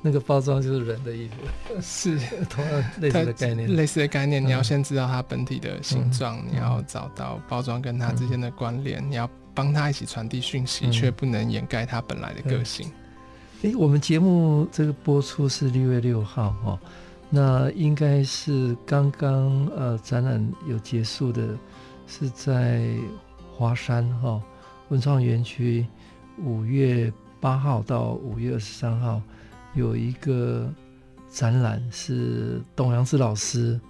那个包装就是人的衣服，是同样类似的概念。类似的概念，你要先知道它本体的形状，嗯、你要找到包装跟它之间的关联，嗯、你要帮它一起传递讯息，却、嗯、不能掩盖它本来的个性。哎、欸，我们节目这个播出是六月六号哈，那应该是刚刚呃展览有结束的，是在华山哈文创园区，五月八号到五月二十三号。有一个展览是董阳之老师，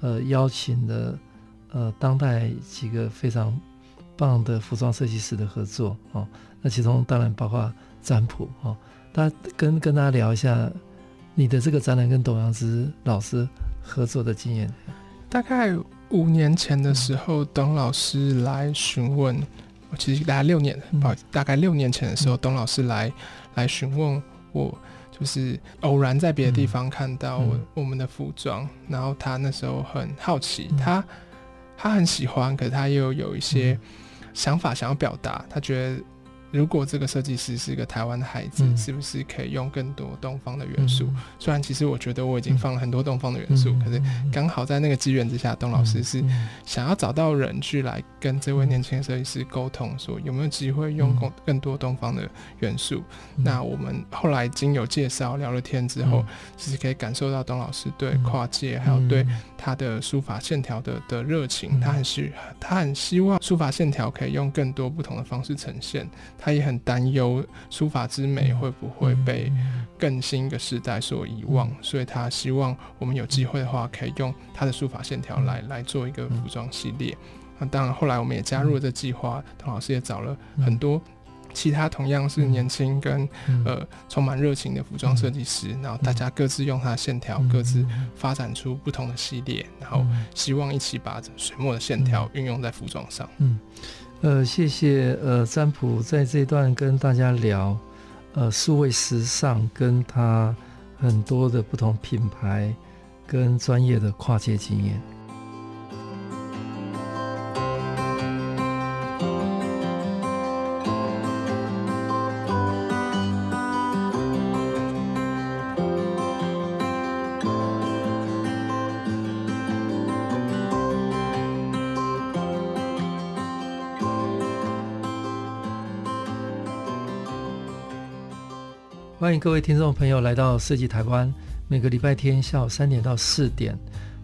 呃，邀请的呃当代几个非常棒的服装设计师的合作哦。那其中当然包括占卜哦。大家跟跟大家聊一下你的这个展览跟董阳之老师合作的经验。大概五年前的时候，董老师来询问，我其实大概六年，不好意思，大概六年前的时候，董老师来来询问我。就是偶然在别的地方看到我我们的服装，然后他那时候很好奇，嗯、他他很喜欢，可是他又有一些想法想要表达，他觉得。如果这个设计师是一个台湾的孩子，嗯、是不是可以用更多东方的元素？嗯、虽然其实我觉得我已经放了很多东方的元素，嗯、可是刚好在那个机缘之下，董老师是想要找到人去来跟这位年轻的设计师沟通，说有没有机会用更更多东方的元素。嗯、那我们后来经有介绍聊了天之后，其实可以感受到董老师对跨界还有对他的书法线条的的热情，他很希他很希望书法线条可以用更多不同的方式呈现。他也很担忧书法之美会不会被更新一个时代所遗忘，所以他希望我们有机会的话，可以用他的书法线条来来做一个服装系列。那当然，后来我们也加入了这计划，童老师也找了很多其他同样是年轻跟呃充满热情的服装设计师，然后大家各自用他的线条，各自发展出不同的系列，然后希望一起把水墨的线条运用在服装上。嗯。呃，谢谢呃，占卜在这段跟大家聊，呃，数位时尚跟他很多的不同品牌跟专业的跨界经验。迎各位听众朋友来到设计台湾，每个礼拜天下午三点到四点，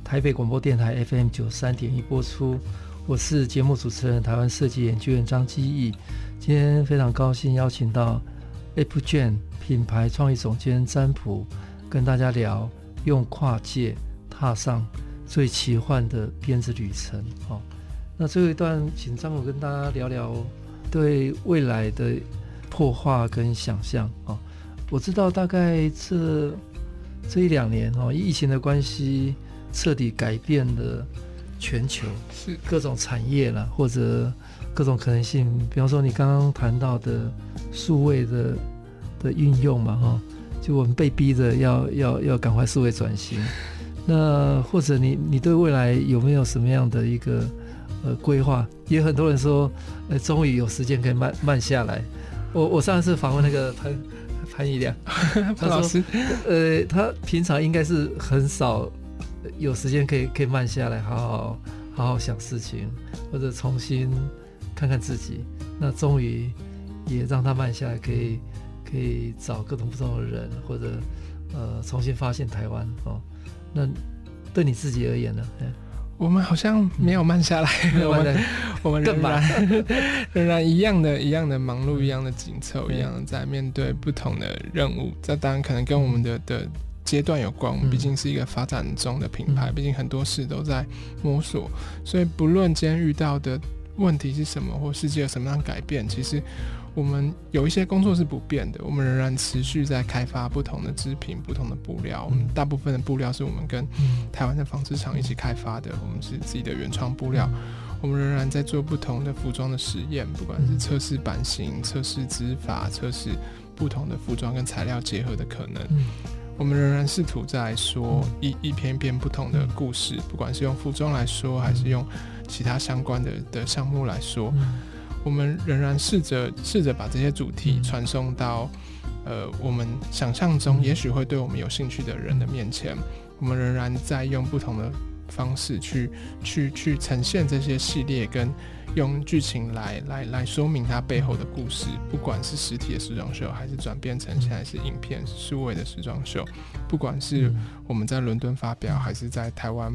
台北广播电台 FM 九三点一播出。我是节目主持人台湾设计研究员张基义。今天非常高兴邀请到 APGEN 品牌创意总监占卜，跟大家聊用跨界踏上最奇幻的编织旅程。好，那最后一段，请占卜跟大家聊聊对未来的破画跟想象。啊。我知道，大概这这一两年哦，疫情的关系，彻底改变了全球是各种产业啦，或者各种可能性。比方说，你刚刚谈到的数位的的运用嘛，哈，就我们被逼着要要要赶快数位转型。那或者你你对未来有没有什么样的一个呃规划？也很多人说，呃，终于有时间可以慢慢下来。我我上次访问那个潘潘一良潘 老师，呃，他平常应该是很少有时间可以可以慢下来，好好好好想事情，或者重新看看自己。那终于也让他慢下来，可以可以找各种不同的人，或者呃重新发现台湾哦。那对你自己而言呢？我们好像没有慢下来，嗯、我们 我们仍然 仍然一样的一样的忙碌，一样的紧凑，一样的在面对不同的任务。这当然可能跟我们的的阶段有关。我们毕竟是一个发展中的品牌，毕竟很多事都在摸索。所以不论今天遇到的问题是什么，或世界有什么样改变，其实。我们有一些工作是不变的，我们仍然持续在开发不同的织品、不同的布料。我们大部分的布料是我们跟台湾的纺织厂一起开发的，我们是自己的原创布料。我们仍然在做不同的服装的实验，不管是测试版型、测试织法、测试不同的服装跟材料结合的可能。我们仍然试图在说一一篇一篇不同的故事，不管是用服装来说，还是用其他相关的的项目来说。我们仍然试着试着把这些主题传送到，呃，我们想象中也许会对我们有兴趣的人的面前。我们仍然在用不同的方式去去去呈现这些系列，跟用剧情来来来说明它背后的故事。不管是实体的时装秀，还是转变成现在是影片数位的时装秀，不管是我们在伦敦发表，还是在台湾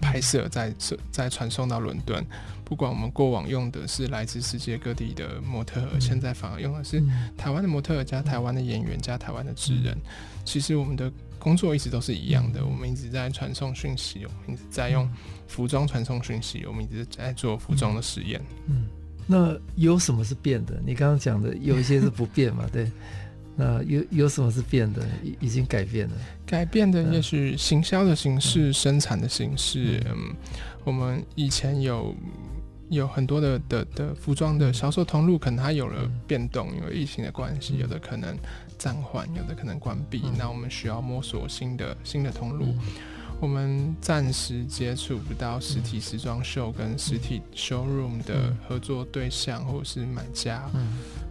拍摄，在在传送到伦敦。不管我们过往用的是来自世界各地的模特儿，现在反而用的是台湾的模特儿加台湾的演员加台湾的职人。其实我们的工作一直都是一样的，我们一直在传送讯息，我们一直在用服装传送讯息，我们一直在做服装的实验。嗯，那有什么是变的？你刚刚讲的有一些是不变嘛？对。那有有什么是变的？已已经改变了。改变的也许行销的形式、生产的形式。嗯，我们以前有。有很多的的的服装的销售通路，可能它有了变动，因为疫情的关系，有的可能暂缓，有的可能关闭。那我们需要摸索新的新的通路。我们暂时接触不到实体时装秀跟实体 showroom 的合作对象，或是买家，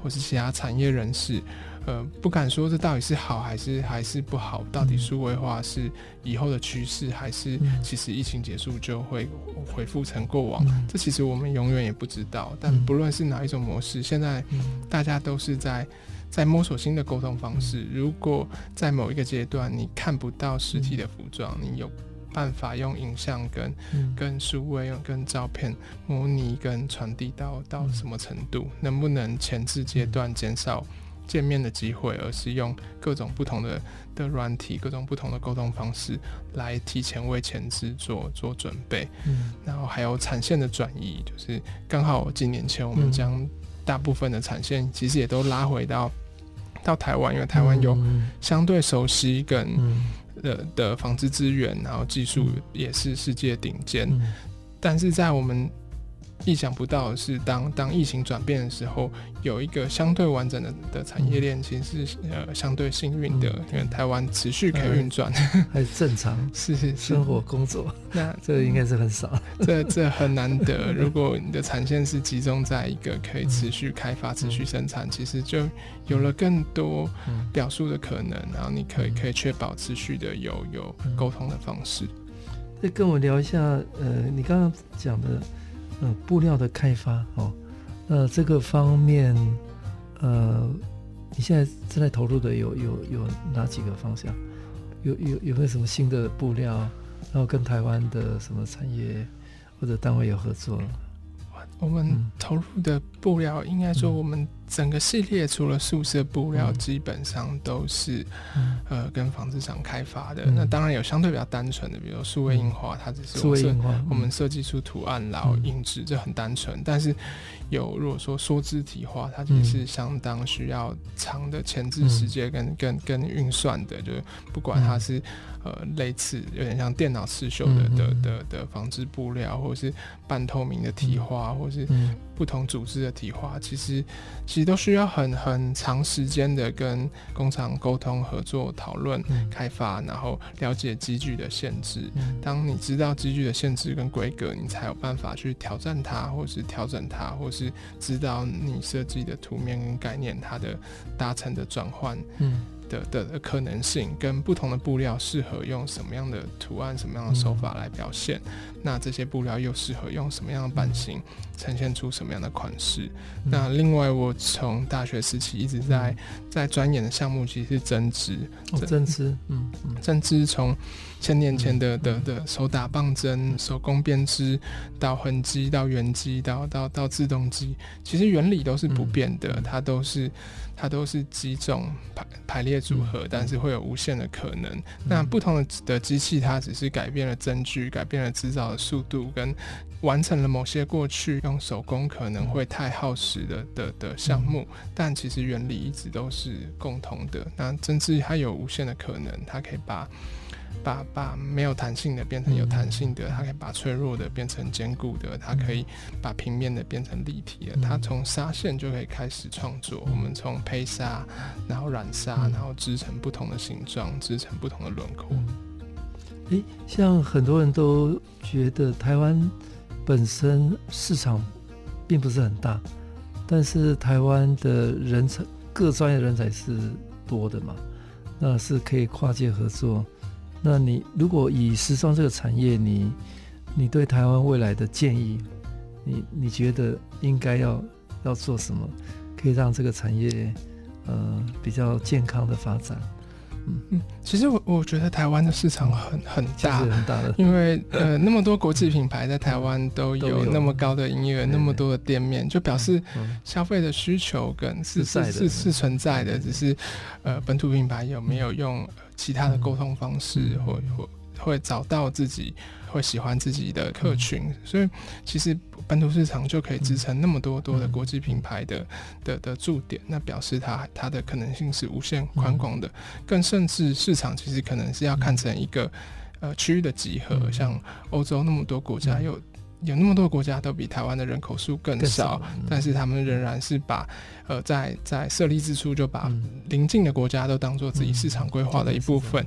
或是其他产业人士。呃，不敢说这到底是好还是还是不好，到底数位化是以后的趋势，还是其实疫情结束就会恢复成过往？这其实我们永远也不知道。但不论是哪一种模式，现在大家都是在在摸索新的沟通方式。如果在某一个阶段你看不到实体的服装，你有办法用影像跟跟数位用跟照片模拟跟传递到到什么程度？能不能前置阶段减少？见面的机会，而是用各种不同的的软体，各种不同的沟通方式来提前为前置做做准备。嗯，然后还有产线的转移，就是刚好几年前我们将大部分的产线其实也都拉回到到台湾，因为台湾有相对熟悉跟的的纺织资源，然后技术也是世界顶尖，但是在我们。意想不到的是当，当当疫情转变的时候，有一个相对完整的的产业链，其实是呃相对幸运的，因为台湾持续可以运转，还是正常，是是生活工作。那这个应该是很少，这这很难得。如果你的产线是集中在一个可以持续开发、持续生产，其实就有了更多表述的可能，然后你可以可以确保持续的有有沟通的方式。再跟我聊一下，呃，你刚刚讲的。嗯，布料的开发哦，那这个方面，呃，你现在正在投入的有有有哪几个方向？有有有没有什么新的布料？然后跟台湾的什么产业或者单位有合作？我们投入的布料，应该说我们。整个系列除了素色布料，基本上都是、嗯、呃跟纺织厂开发的。嗯、那当然有相对比较单纯的，比如数位印花，它只是我们我们设计出图案然后印制，这很单纯。但是有如果说梭织体化，它就是相当需要长的前置时间跟跟跟运算的，就是不管它是呃类似有点像电脑刺绣的的的的纺织布料，或者是半透明的体花，或是不同组织的体化，其实其实都需要很很长时间的跟工厂沟通、合作、讨论、开发，然后了解机具的限制。当你知道机具的限制跟规格，你才有办法去挑战它，或是调整它，或是知道你设计的图面跟概念它的达成的转换。的的的可能性，跟不同的布料适合用什么样的图案、什么样的手法来表现，嗯、那这些布料又适合用什么样的版型呈现出什么样的款式？嗯、那另外，我从大学时期一直在、嗯、在钻研的项目其实是针织，针织，嗯嗯，针织从千年前的的的手打棒针、手工编织到横机、到圆机、到到到自动机，其实原理都是不变的，嗯、它都是。它都是几种排排列组合，嗯、但是会有无限的可能。嗯、那不同的的机器，它只是改变了针距，改变了制造的速度，跟完成了某些过去用手工可能会太耗时的的的项目。嗯、但其实原理一直都是共同的。那针织它有无限的可能，它可以把。把把没有弹性的变成有弹性的，它可以把脆弱的变成坚固的，它可以把平面的变成立体的。它从纱线就可以开始创作，我们从胚纱，然后染纱，然后织成不同的形状，织成不同的轮廓。诶，像很多人都觉得台湾本身市场并不是很大，但是台湾的人才各专业人才是多的嘛，那是可以跨界合作。那你如果以时尚这个产业，你你对台湾未来的建议，你你觉得应该要要做什么，可以让这个产业呃比较健康的发展？嗯。嗯，其实我我觉得台湾的市场很很大，很大的，因为呃那么多国际品牌在台湾都有那么高的营业额，那么多的店面，就表示消费的需求跟是是是是存在的，只是呃本土品牌有没有用。其他的沟通方式，或或会找到自己会喜欢自己的客群，所以其实本土市场就可以支撑那么多多的国际品牌的的的驻点，那表示它它的可能性是无限宽广的，更甚至市场其实可能是要看成一个呃区域的集合，像欧洲那么多国家有。有那么多国家都比台湾的人口数更少，但是他们仍然是把，呃，在在设立之初就把邻近的国家都当做自己市场规划的一部分。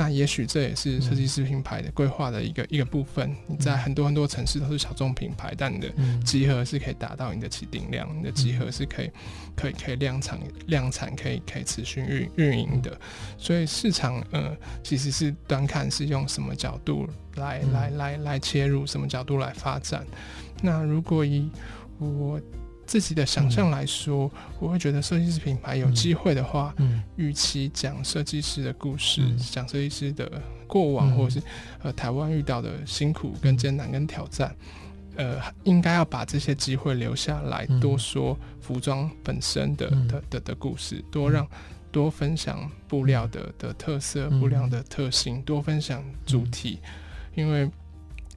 那也许这也是设计师品牌的规划的一个一个部分。你在很多很多城市都是小众品牌，但你的集合是可以达到你的起订量，你的集合是可以可以可以量产量产，可以可以持续运运营的。所以市场呃其实是端看是用什么角度。来来来来切入什么角度来发展？那如果以我自己的想象来说，嗯、我会觉得设计师品牌有机会的话，嗯，与其讲设计师的故事，讲设计师的过往，嗯、或者是呃台湾遇到的辛苦跟艰难跟挑战，呃，应该要把这些机会留下来，多说服装本身的、嗯、的的的故事，多让。多分享布料的的特色，布料的特性，多分享主题，因为。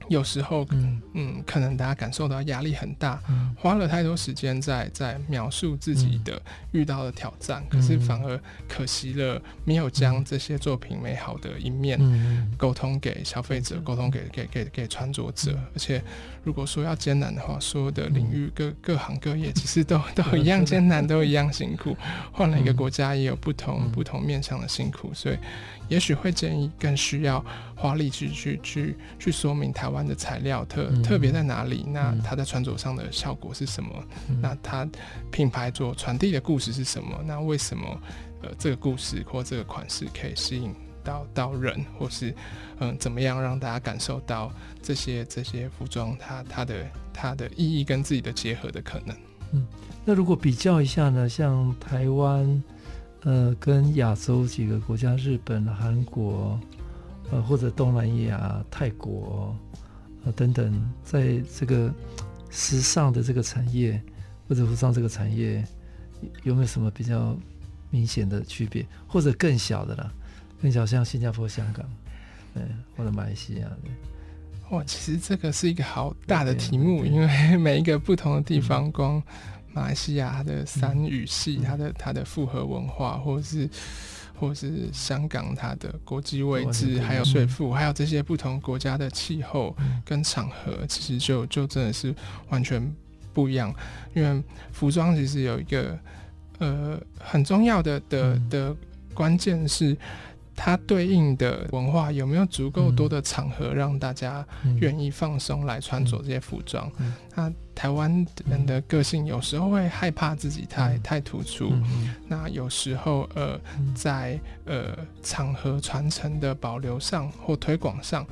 有时候，嗯。嗯，可能大家感受到压力很大，嗯、花了太多时间在在描述自己的遇到的挑战，嗯、可是反而可惜了，没有将这些作品美好的一面沟通给消费者，沟、嗯、通给给给给穿着者。而且，如果说要艰难的话，所有的领域各各行各业其实都 都一样艰难，都一样辛苦。换了一个国家，也有不同不同面向的辛苦，所以。也许会建议更需要花力气去去去说明台湾的材料特特别在哪里，那它在穿着上的效果是什么？那它品牌所传递的故事是什么？那为什么呃这个故事或这个款式可以吸引到到人，或是嗯、呃、怎么样让大家感受到这些这些服装它它的它的意义跟自己的结合的可能？嗯，那如果比较一下呢，像台湾。呃，跟亚洲几个国家，日本、韩国，呃，或者东南亚、泰国，呃等等，在这个时尚的这个产业或者服装这个产业，有没有什么比较明显的区别，或者更小的啦？更小，像新加坡、香港，嗯，或者马来西亚，的。哇，其实这个是一个好大的题目，因为 每一个不同的地方，光。马来西亚它的三语系，它的它的复合文化，或者是或者是香港它的国际位置，还有税负，还有这些不同国家的气候跟场合，其实就就真的是完全不一样，因为服装其实有一个呃很重要的的的关键是。它对应的文化有没有足够多的场合让大家愿意放松来穿着这些服装？那台湾人的个性有时候会害怕自己太太突出，那有时候呃在呃场合传承的保留上或推广上，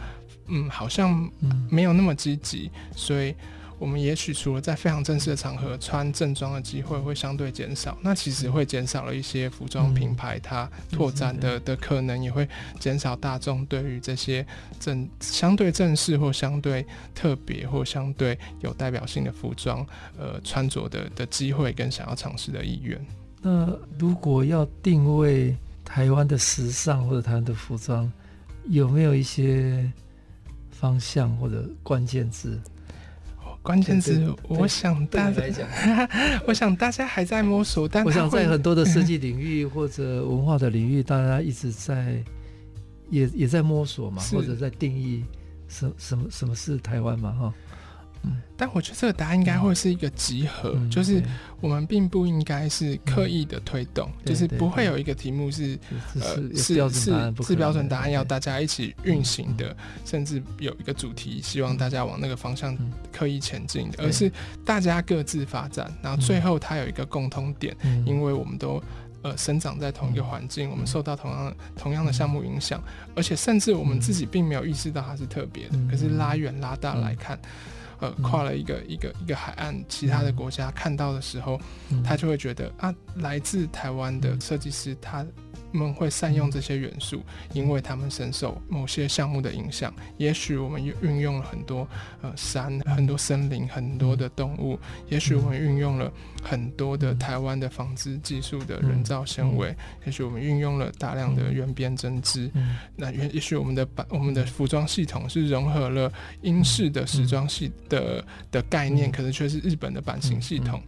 嗯，好像没有那么积极，所以。我们也许除了在非常正式的场合穿正装的机会会相对减少，那其实会减少了一些服装品牌它拓展的的可能，也会减少大众对于这些正相对正式或相对特别或相对有代表性的服装，呃，穿着的的机会跟想要尝试的意愿。那如果要定位台湾的时尚或者台湾的服装，有没有一些方向或者关键字？关键是，我想大家，我想大家还在摸索，但我想在很多的设计 领域或者文化的领域，大家一直在也也在摸索嘛，或者在定义什什么什么是台湾嘛，哈。嗯，但我觉得这个答案应该会是一个集合，嗯、就是我们并不应该是刻意的推动，嗯、就是不会有一个题目是呃是是是标准答案要大家一起运行的，甚至有一个主题希望大家往那个方向刻意前进的，而是大家各自发展，然后最后它有一个共通点，因为我们都呃生长在同一个环境，我们受到同样同样的项目影响，而且甚至我们自己并没有意识到它是特别的，可是拉远拉大来看。呃，跨了一个一个一个海岸，其他的国家看到的时候，他就会觉得啊，来自台湾的设计师他。他们会善用这些元素，因为他们深受某些项目的影响。也许我们运用了很多呃山、很多森林、很多的动物。也许我们运用了很多的台湾的纺织技术的人造纤维。也许我们运用了大量的原编针织。那也也许我们的版我们的服装系统是融合了英式的时装系的的概念，可是却是日本的版型系统。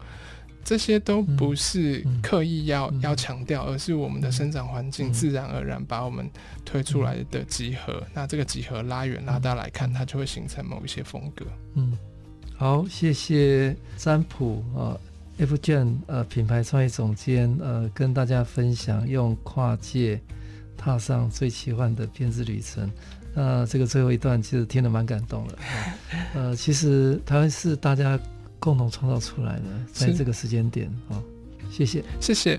这些都不是刻意要、嗯、要强调，而是我们的生长环境自然而然把我们推出来的集合。嗯、那这个集合拉远拉大来看，它就会形成某一些风格。嗯，好，谢谢占卜啊，F.Jam 呃品牌创意总监呃跟大家分享用跨界踏上最奇幻的编织旅程。那这个最后一段其实听得蛮感动的。呃，其实台湾是大家。共同创造出来的，在这个时间点啊，谢谢，谢谢。